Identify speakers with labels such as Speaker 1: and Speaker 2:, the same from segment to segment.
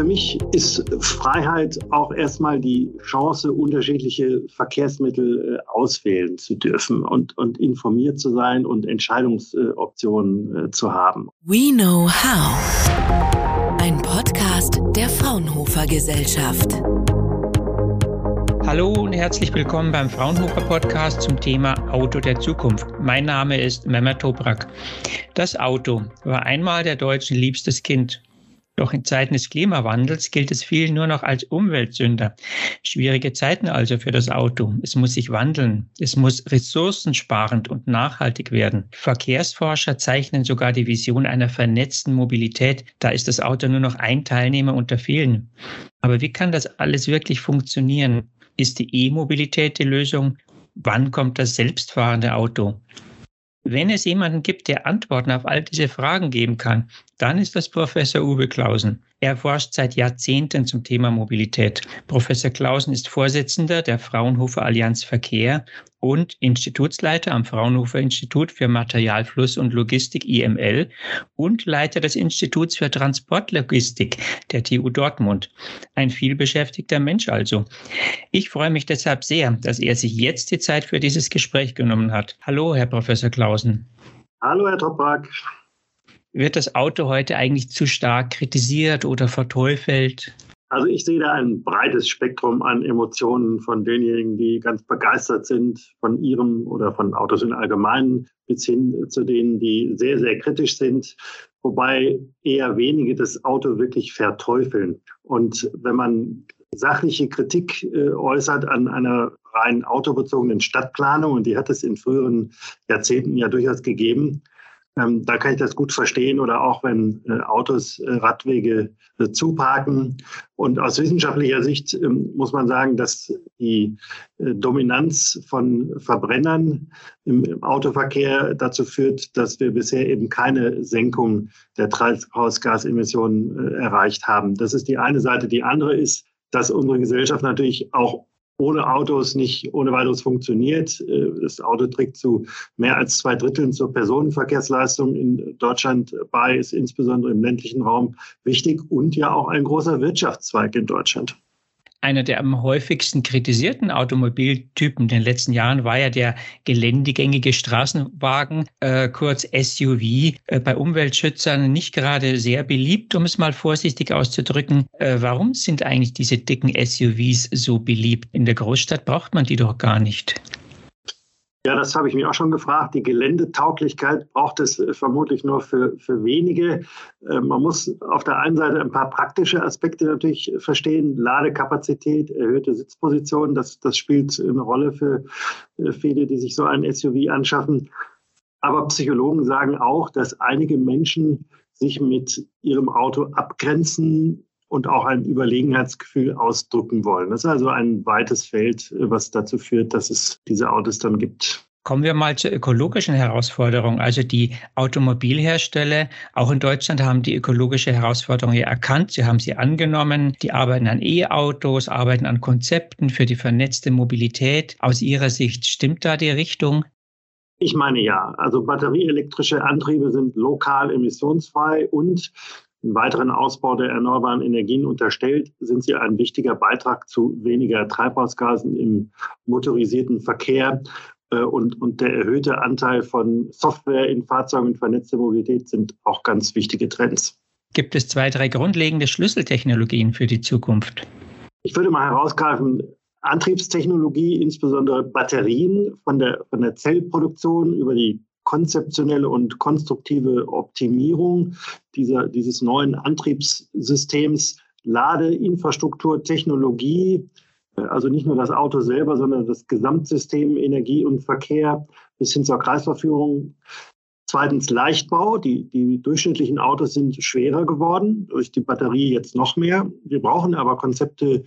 Speaker 1: für mich ist Freiheit auch erstmal die Chance, unterschiedliche Verkehrsmittel äh, auswählen zu dürfen und, und informiert zu sein und Entscheidungsoptionen äh, zu haben.
Speaker 2: We Know How. Ein Podcast der Fraunhofer Gesellschaft.
Speaker 3: Hallo und herzlich willkommen beim Fraunhofer Podcast zum Thema Auto der Zukunft. Mein Name ist Mehmet Toprak. Das Auto war einmal der Deutschen liebstes Kind. Doch in Zeiten des Klimawandels gilt es vielen nur noch als Umweltsünder. Schwierige Zeiten also für das Auto. Es muss sich wandeln. Es muss ressourcensparend und nachhaltig werden. Verkehrsforscher zeichnen sogar die Vision einer vernetzten Mobilität. Da ist das Auto nur noch ein Teilnehmer unter vielen. Aber wie kann das alles wirklich funktionieren? Ist die E-Mobilität die Lösung? Wann kommt das selbstfahrende Auto? Wenn es jemanden gibt, der Antworten auf all diese Fragen geben kann, dann ist das Professor Uwe Klausen. Er forscht seit Jahrzehnten zum Thema Mobilität. Professor Klausen ist Vorsitzender der Fraunhofer Allianz Verkehr und Institutsleiter am Fraunhofer Institut für Materialfluss und Logistik IML und Leiter des Instituts für Transportlogistik der TU Dortmund. Ein vielbeschäftigter Mensch also. Ich freue mich deshalb sehr, dass er sich jetzt die Zeit für dieses Gespräch genommen hat. Hallo, Herr Professor Klausen.
Speaker 1: Hallo, Herr Toprak
Speaker 3: wird das Auto heute eigentlich zu stark kritisiert oder verteufelt?
Speaker 1: Also ich sehe da ein breites Spektrum an Emotionen von denjenigen, die ganz begeistert sind von ihrem oder von Autos im Allgemeinen, bis hin zu denen, die sehr, sehr kritisch sind, wobei eher wenige das Auto wirklich verteufeln. Und wenn man sachliche Kritik äh, äußert an einer rein autobezogenen Stadtplanung, und die hat es in früheren Jahrzehnten ja durchaus gegeben, ähm, da kann ich das gut verstehen oder auch wenn äh, Autos äh, Radwege äh, zuparken. Und aus wissenschaftlicher Sicht ähm, muss man sagen, dass die äh, Dominanz von Verbrennern im, im, Autoverkehr dazu führt, dass wir bisher eben keine Senkung der Treibhausgasemissionen äh, erreicht haben. Das ist die eine Seite. Die andere ist, dass unsere Gesellschaft natürlich auch ohne Autos nicht ohne weiteres funktioniert. Äh, das Auto trägt zu mehr als zwei Dritteln zur Personenverkehrsleistung in Deutschland bei, ist insbesondere im ländlichen Raum wichtig und ja auch ein großer Wirtschaftszweig in Deutschland.
Speaker 3: Einer der am häufigsten kritisierten Automobiltypen in den letzten Jahren war ja der geländegängige Straßenwagen, äh, kurz SUV, äh, bei Umweltschützern nicht gerade sehr beliebt, um es mal vorsichtig auszudrücken. Äh, warum sind eigentlich diese dicken SUVs so beliebt? In der Großstadt braucht man die doch gar nicht.
Speaker 1: Ja, das habe ich mir auch schon gefragt. Die Geländetauglichkeit braucht es äh, vermutlich nur für, für wenige. Äh, man muss auf der einen Seite ein paar praktische Aspekte natürlich verstehen. Ladekapazität, erhöhte Sitzposition, das, das spielt eine Rolle für äh, viele, die sich so ein SUV anschaffen. Aber Psychologen sagen auch, dass einige Menschen sich mit ihrem Auto abgrenzen, und auch ein Überlegenheitsgefühl ausdrücken wollen. Das ist also ein weites Feld, was dazu führt, dass es diese Autos dann gibt.
Speaker 3: Kommen wir mal zur ökologischen Herausforderung. Also die Automobilhersteller, auch in Deutschland, haben die ökologische Herausforderung ja erkannt. Sie haben sie angenommen. Die arbeiten an E-Autos, arbeiten an Konzepten für die vernetzte Mobilität. Aus Ihrer Sicht stimmt da die Richtung?
Speaker 1: Ich meine ja. Also batterieelektrische Antriebe sind lokal emissionsfrei und einen weiteren Ausbau der erneuerbaren Energien unterstellt, sind sie ein wichtiger Beitrag zu weniger Treibhausgasen im motorisierten Verkehr. Äh, und, und der erhöhte Anteil von Software in Fahrzeugen und vernetzte Mobilität sind auch ganz wichtige Trends.
Speaker 3: Gibt es zwei, drei grundlegende Schlüsseltechnologien für die Zukunft?
Speaker 1: Ich würde mal herausgreifen, Antriebstechnologie, insbesondere Batterien von der, von der Zellproduktion über die konzeptionelle und konstruktive Optimierung dieser, dieses neuen Antriebssystems, Ladeinfrastruktur, Technologie, äh, also nicht nur das Auto selber, sondern das Gesamtsystem Energie und Verkehr bis hin zur Kreisverführung. Zweitens Leichtbau. Die, die durchschnittlichen Autos sind schwerer geworden, durch die Batterie jetzt noch mehr. Wir brauchen aber Konzepte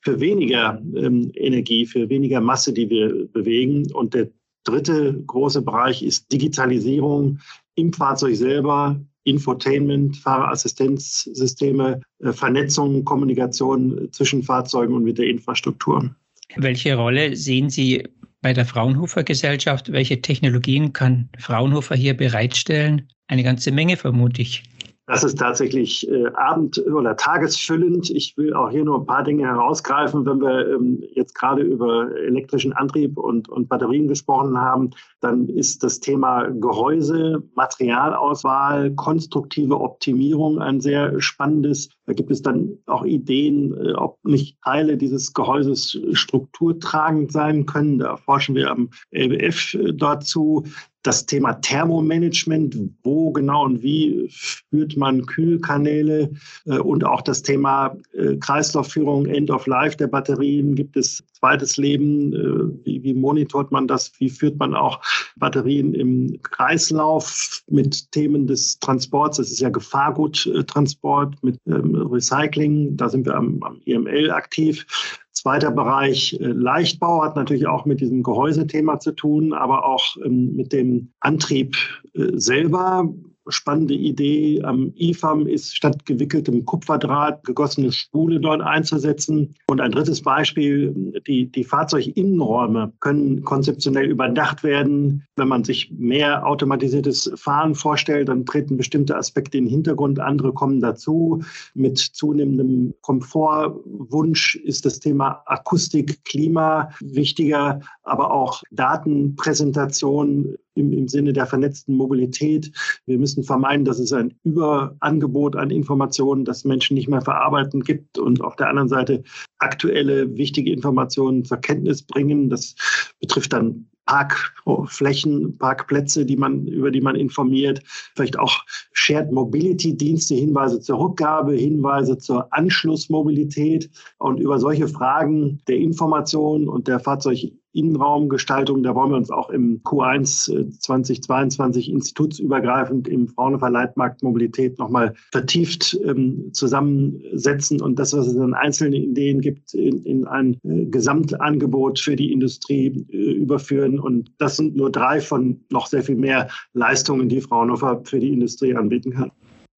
Speaker 1: für weniger ähm, Energie, für weniger Masse, die wir bewegen. Und der dritte große Bereich ist Digitalisierung im Fahrzeug selber, Infotainment, Fahrerassistenzsysteme, äh, Vernetzung, Kommunikation zwischen Fahrzeugen und mit der Infrastruktur.
Speaker 3: Welche Rolle sehen Sie bei der Fraunhofer Gesellschaft? Welche Technologien kann Fraunhofer hier bereitstellen? Eine ganze Menge, vermute ich.
Speaker 1: Das ist tatsächlich äh, abend- oder tagesfüllend. Ich will auch hier nur ein paar Dinge herausgreifen. Wenn wir ähm, jetzt gerade über elektrischen Antrieb und, und Batterien gesprochen haben, dann ist das Thema Gehäuse, Materialauswahl, konstruktive Optimierung ein sehr spannendes. Da gibt es dann auch Ideen, äh, ob nicht Teile dieses Gehäuses strukturtragend sein können. Da forschen wir am LBF äh, dazu das Thema Thermomanagement, wo genau und wie führt man Kühlkanäle äh, und auch das Thema Kreislaufführung, End of Life der Batterien. Gibt es zweites Leben? Äh, wie, wie monitort man das? Wie führt man auch Batterien im Kreislauf mit Themen des Transports? Das ist ja Gefahrguttransport mit ähm, Recycling. Da sind wir am, am IML aktiv. Zweiter Bereich äh, Leichtbau hat natürlich auch mit diesem Gehäusethema zu tun, aber auch ähm, mit dem Antrieb äh, selber spannende Idee am IFAM ist, statt gewickeltem Kupferdraht gegossene Spule dort einzusetzen. Und ein drittes Beispiel, die, die Fahrzeuginnenräume können konzeptionell überdacht werden. Wenn man sich mehr automatisiertes Fahren vorstellt, dann treten bestimmte Aspekte in den Hintergrund, andere kommen dazu. Mit zunehmendem Komfortwunsch ist das Thema Akustik, Klima wichtiger, aber auch Datenpräsentation im, im Sinne der vernetzten Mobilität. Wir müssen vermeiden, dass es ein Überangebot an Informationen, das Menschen nicht mehr verarbeiten gibt und auf der anderen Seite aktuelle wichtige Informationen zur Kenntnis bringen. Das betrifft dann Parkflächen, Parkplätze, die man, über die man informiert, vielleicht auch Shared Mobility Dienste, Hinweise zur Rückgabe, Hinweise zur Anschlussmobilität und über solche Fragen der Information und der Fahrzeug Innenraumgestaltung. Da wollen wir uns auch im Q1 2022 äh, institutsübergreifend im Fraunhofer Leitmarkt Mobilität nochmal vertieft ähm, zusammensetzen und das, was es an einzelnen Ideen gibt, in, in ein äh, Gesamtangebot für die Industrie äh, überführen. Und das sind nur drei von noch sehr viel mehr Leistungen, die Fraunhofer für die Industrie anbieten kann.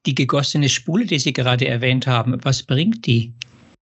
Speaker 3: Die gegossene Spule, die Sie gerade erwähnt haben, was bringt die?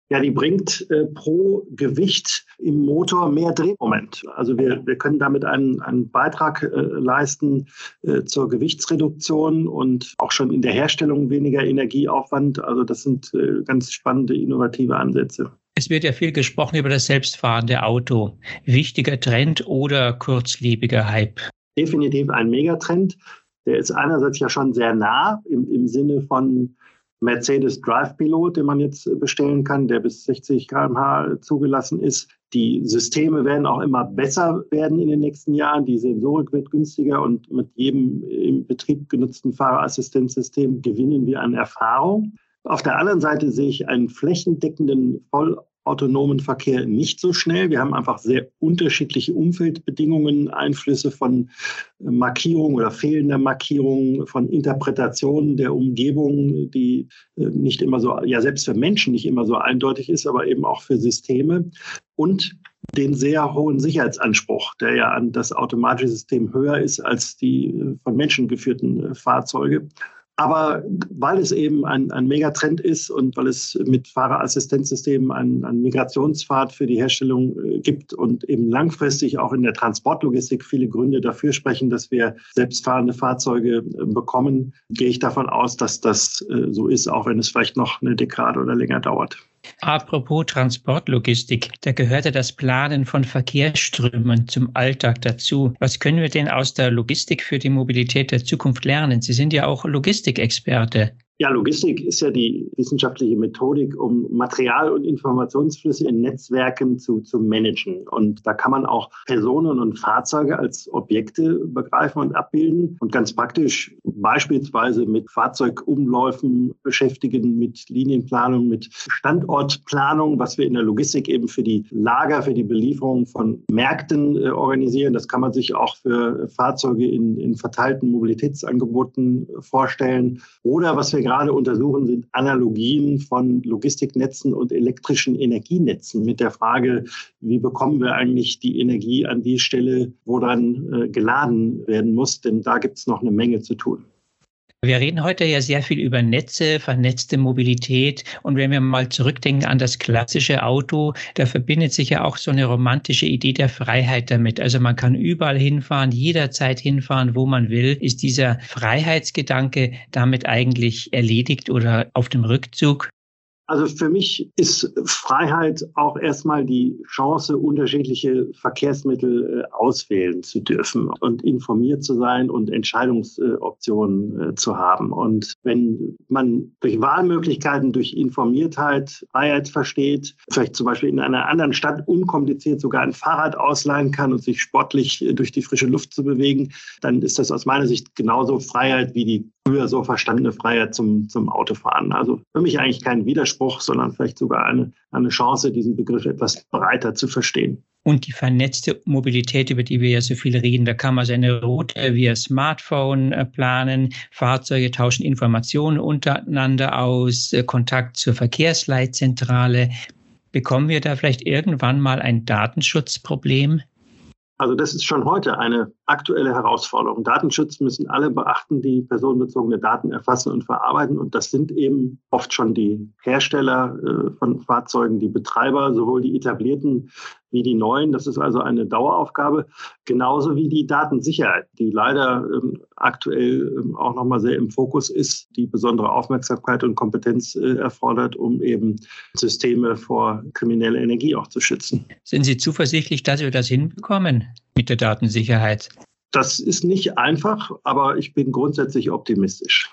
Speaker 1: Ja, die bringt äh, pro Gewicht im Motor mehr Drehmoment. Also wir, wir können damit einen, einen Beitrag äh, leisten äh, zur Gewichtsreduktion und auch schon in der Herstellung weniger Energieaufwand. Also das sind äh, ganz spannende, innovative Ansätze.
Speaker 3: Es wird ja viel gesprochen über das selbstfahrende Auto. Wichtiger Trend oder kurzlebiger Hype?
Speaker 1: Definitiv ein Megatrend. Der ist einerseits ja schon sehr nah im, im Sinne von Mercedes Drive Pilot, den man jetzt bestellen kann, der bis 60 km/h zugelassen ist. Die Systeme werden auch immer besser werden in den nächsten Jahren. Die Sensorik wird günstiger und mit jedem im Betrieb genutzten Fahrerassistenzsystem gewinnen wir an Erfahrung. Auf der anderen Seite sehe ich einen flächendeckenden Voll autonomen Verkehr nicht so schnell. Wir haben einfach sehr unterschiedliche Umfeldbedingungen, Einflüsse von äh, Markierung oder fehlender Markierung, von Interpretationen der Umgebung, die äh, nicht immer so, ja selbst für Menschen nicht immer so eindeutig ist, aber eben auch für Systeme. Und den sehr hohen Sicherheitsanspruch, der ja an das automatische System höher ist als die äh, von Menschen geführten Fahrzeuge. Aber weil es eben ein, ein Megatrend ist und weil es mit Fahrerassistenzsystemen einen, einen Migrationspfad für die Herstellung äh, gibt und eben langfristig auch in der Transportlogistik viele Gründe dafür sprechen, dass wir selbstfahrende Fahrzeuge äh, bekommen, gehe ich davon aus, dass das äh, so ist, auch wenn es vielleicht noch eine Dekade oder länger dauert.
Speaker 3: Apropos Transportlogistik, da gehörte das Planen von Verkehrsströmen zum Alltag dazu. Was können wir denn aus der Logistik für die Mobilität der Zukunft lernen? Sie sind ja auch Logistikexperte.
Speaker 1: Ja, Logistik ist ja die wissenschaftliche Methodik, um Material- und Informationsflüsse in Netzwerken zu, zu managen. Und da kann man auch Personen und Fahrzeuge als Objekte begreifen und abbilden und ganz praktisch beispielsweise mit Fahrzeugumläufen beschäftigen, mit Linienplanung, mit Standortplanung, was wir in der Logistik eben für die Lager, für die Belieferung von Märkten äh, organisieren. Das kann man sich auch für Fahrzeuge in, in verteilten Mobilitätsangeboten vorstellen. Oder was wir gerade untersuchen, sind Analogien von Logistiknetzen und elektrischen Energienetzen mit der Frage, wie bekommen wir eigentlich die Energie an die Stelle, wo dann äh, geladen werden muss, denn da gibt es noch eine Menge zu tun.
Speaker 3: Wir reden heute ja sehr viel über Netze, vernetzte Mobilität. Und wenn wir mal zurückdenken an das klassische Auto, da verbindet sich ja auch so eine romantische Idee der Freiheit damit. Also man kann überall hinfahren, jederzeit hinfahren, wo man will. Ist dieser Freiheitsgedanke damit eigentlich erledigt oder auf dem Rückzug?
Speaker 1: Also für mich ist Freiheit auch erstmal die Chance, unterschiedliche Verkehrsmittel äh, auswählen zu dürfen und informiert zu sein und Entscheidungsoptionen äh, zu haben. Und wenn man durch Wahlmöglichkeiten, durch Informiertheit Freiheit versteht, vielleicht zum Beispiel in einer anderen Stadt unkompliziert sogar ein Fahrrad ausleihen kann und sich sportlich äh, durch die frische Luft zu bewegen, dann ist das aus meiner Sicht genauso Freiheit wie die früher so verstandene Freiheit zum, zum Autofahren. Also für mich eigentlich kein Widerspruch, sondern vielleicht sogar eine, eine Chance, diesen Begriff etwas breiter zu verstehen.
Speaker 3: Und die vernetzte Mobilität, über die wir ja so viel reden, da kann man seine Route via Smartphone äh, planen, Fahrzeuge tauschen Informationen untereinander aus, äh, Kontakt zur Verkehrsleitzentrale. Bekommen wir da vielleicht irgendwann mal ein Datenschutzproblem?
Speaker 1: Also das ist schon heute eine aktuelle Herausforderung. Datenschutz müssen alle beachten, die personenbezogene Daten erfassen und verarbeiten. Und das sind eben oft schon die Hersteller äh, von Fahrzeugen, die Betreiber, sowohl die etablierten wie die neuen. Das ist also eine Daueraufgabe, genauso wie die Datensicherheit, die leider ähm, aktuell ähm, auch nochmal sehr im Fokus ist, die besondere Aufmerksamkeit und Kompetenz äh, erfordert, um eben Systeme vor krimineller Energie auch zu schützen.
Speaker 3: Sind Sie zuversichtlich, dass wir das hinbekommen mit der Datensicherheit?
Speaker 1: Das ist nicht einfach, aber ich bin grundsätzlich optimistisch.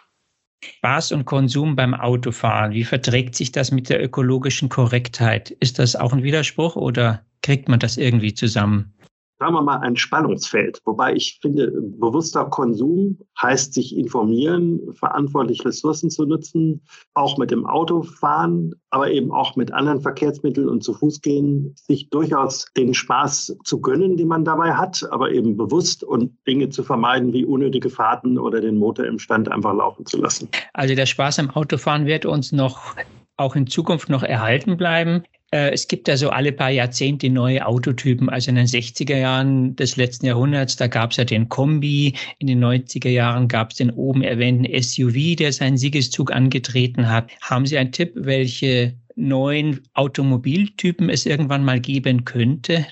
Speaker 3: Spaß und Konsum beim Autofahren, wie verträgt sich das mit der ökologischen Korrektheit? Ist das auch ein Widerspruch oder kriegt man das irgendwie zusammen?
Speaker 1: sagen wir mal, ein Spannungsfeld. Wobei ich finde, bewusster Konsum heißt sich informieren, verantwortlich Ressourcen zu nutzen, auch mit dem Auto fahren, aber eben auch mit anderen Verkehrsmitteln und zu Fuß gehen, sich durchaus den Spaß zu gönnen, den man dabei hat, aber eben bewusst und Dinge zu vermeiden wie unnötige Fahrten oder den Motor im Stand einfach laufen zu lassen.
Speaker 3: Also der Spaß am Autofahren wird uns noch auch in Zukunft noch erhalten bleiben. Äh, es gibt ja so alle paar Jahrzehnte neue Autotypen. Also in den 60er Jahren des letzten Jahrhunderts, da gab es ja den Kombi. In den 90er Jahren gab es den oben erwähnten SUV, der seinen Siegeszug angetreten hat. Haben Sie einen Tipp, welche neuen Automobiltypen es irgendwann mal geben könnte?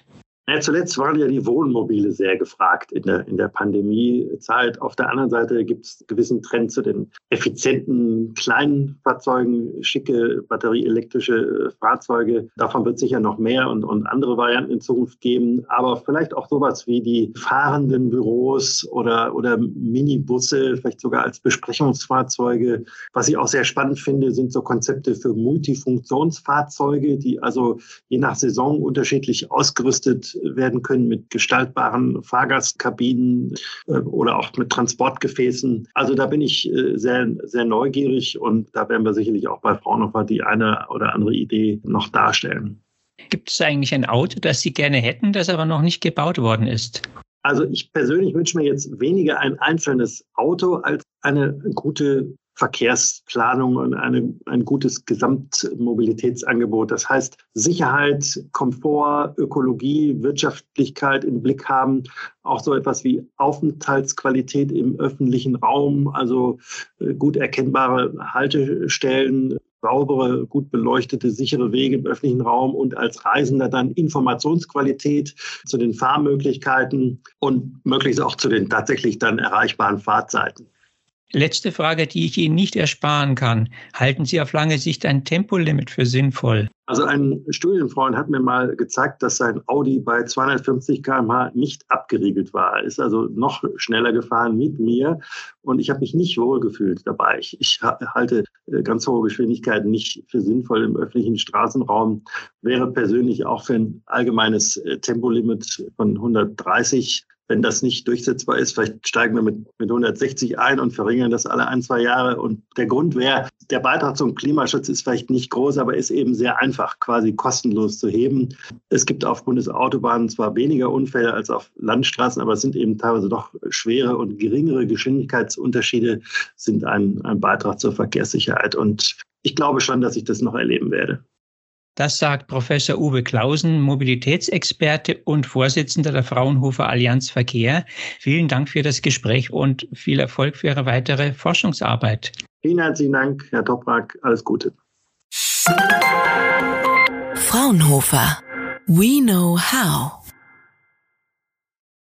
Speaker 1: Ja, zuletzt waren ja die Wohnmobile sehr gefragt in der, in der Pandemiezeit. Auf der anderen Seite gibt es gewissen Trend zu den effizienten kleinen Fahrzeugen, schicke batterieelektrische äh, Fahrzeuge. Davon wird sicher noch mehr und, und andere Varianten in Zukunft geben. Aber vielleicht auch sowas wie die fahrenden Büros oder, oder Minibusse, vielleicht sogar als Besprechungsfahrzeuge. Was ich auch sehr spannend finde, sind so Konzepte für Multifunktionsfahrzeuge, die also je nach Saison unterschiedlich ausgerüstet werden können mit gestaltbaren Fahrgastkabinen äh, oder auch mit Transportgefäßen. Also da bin ich äh, sehr, sehr neugierig und da werden wir sicherlich auch bei Fraunhofer die eine oder andere Idee noch darstellen.
Speaker 3: Gibt es eigentlich ein Auto, das Sie gerne hätten, das aber noch nicht gebaut worden ist?
Speaker 1: Also ich persönlich wünsche mir jetzt weniger ein einzelnes Auto als eine gute Verkehrsplanung und eine, ein gutes Gesamtmobilitätsangebot. Das heißt, Sicherheit, Komfort, Ökologie, Wirtschaftlichkeit im Blick haben, auch so etwas wie Aufenthaltsqualität im öffentlichen Raum, also äh, gut erkennbare Haltestellen, saubere, gut beleuchtete, sichere Wege im öffentlichen Raum und als Reisender dann Informationsqualität zu den Fahrmöglichkeiten und möglichst auch zu den tatsächlich dann erreichbaren Fahrzeiten.
Speaker 3: Letzte Frage, die ich Ihnen nicht ersparen kann. Halten Sie auf lange Sicht ein Tempolimit für sinnvoll?
Speaker 1: Also ein Studienfreund hat mir mal gezeigt, dass sein Audi bei 250 km/h nicht abgeriegelt war. Ist also noch schneller gefahren mit mir und ich habe mich nicht wohl gefühlt dabei. Ich, ich halte äh, ganz hohe Geschwindigkeiten nicht für sinnvoll im öffentlichen Straßenraum. Wäre persönlich auch für ein allgemeines äh, Tempolimit von 130 wenn das nicht durchsetzbar ist, vielleicht steigen wir mit, mit 160 ein und verringern das alle ein, zwei Jahre. Und der Grund wäre, der Beitrag zum Klimaschutz ist vielleicht nicht groß, aber ist eben sehr einfach, quasi kostenlos zu heben. Es gibt auf Bundesautobahnen zwar weniger Unfälle als auf Landstraßen, aber es sind eben teilweise doch schwere und geringere Geschwindigkeitsunterschiede sind ein, ein Beitrag zur Verkehrssicherheit. Und ich glaube schon, dass ich das noch erleben werde.
Speaker 3: Das sagt Professor Uwe Klausen, Mobilitätsexperte und Vorsitzender der Fraunhofer Allianz Verkehr. Vielen Dank für das Gespräch und viel Erfolg für Ihre weitere Forschungsarbeit.
Speaker 1: Vielen herzlichen Dank, Herr Toprak. Alles Gute.
Speaker 2: Fraunhofer. We know how.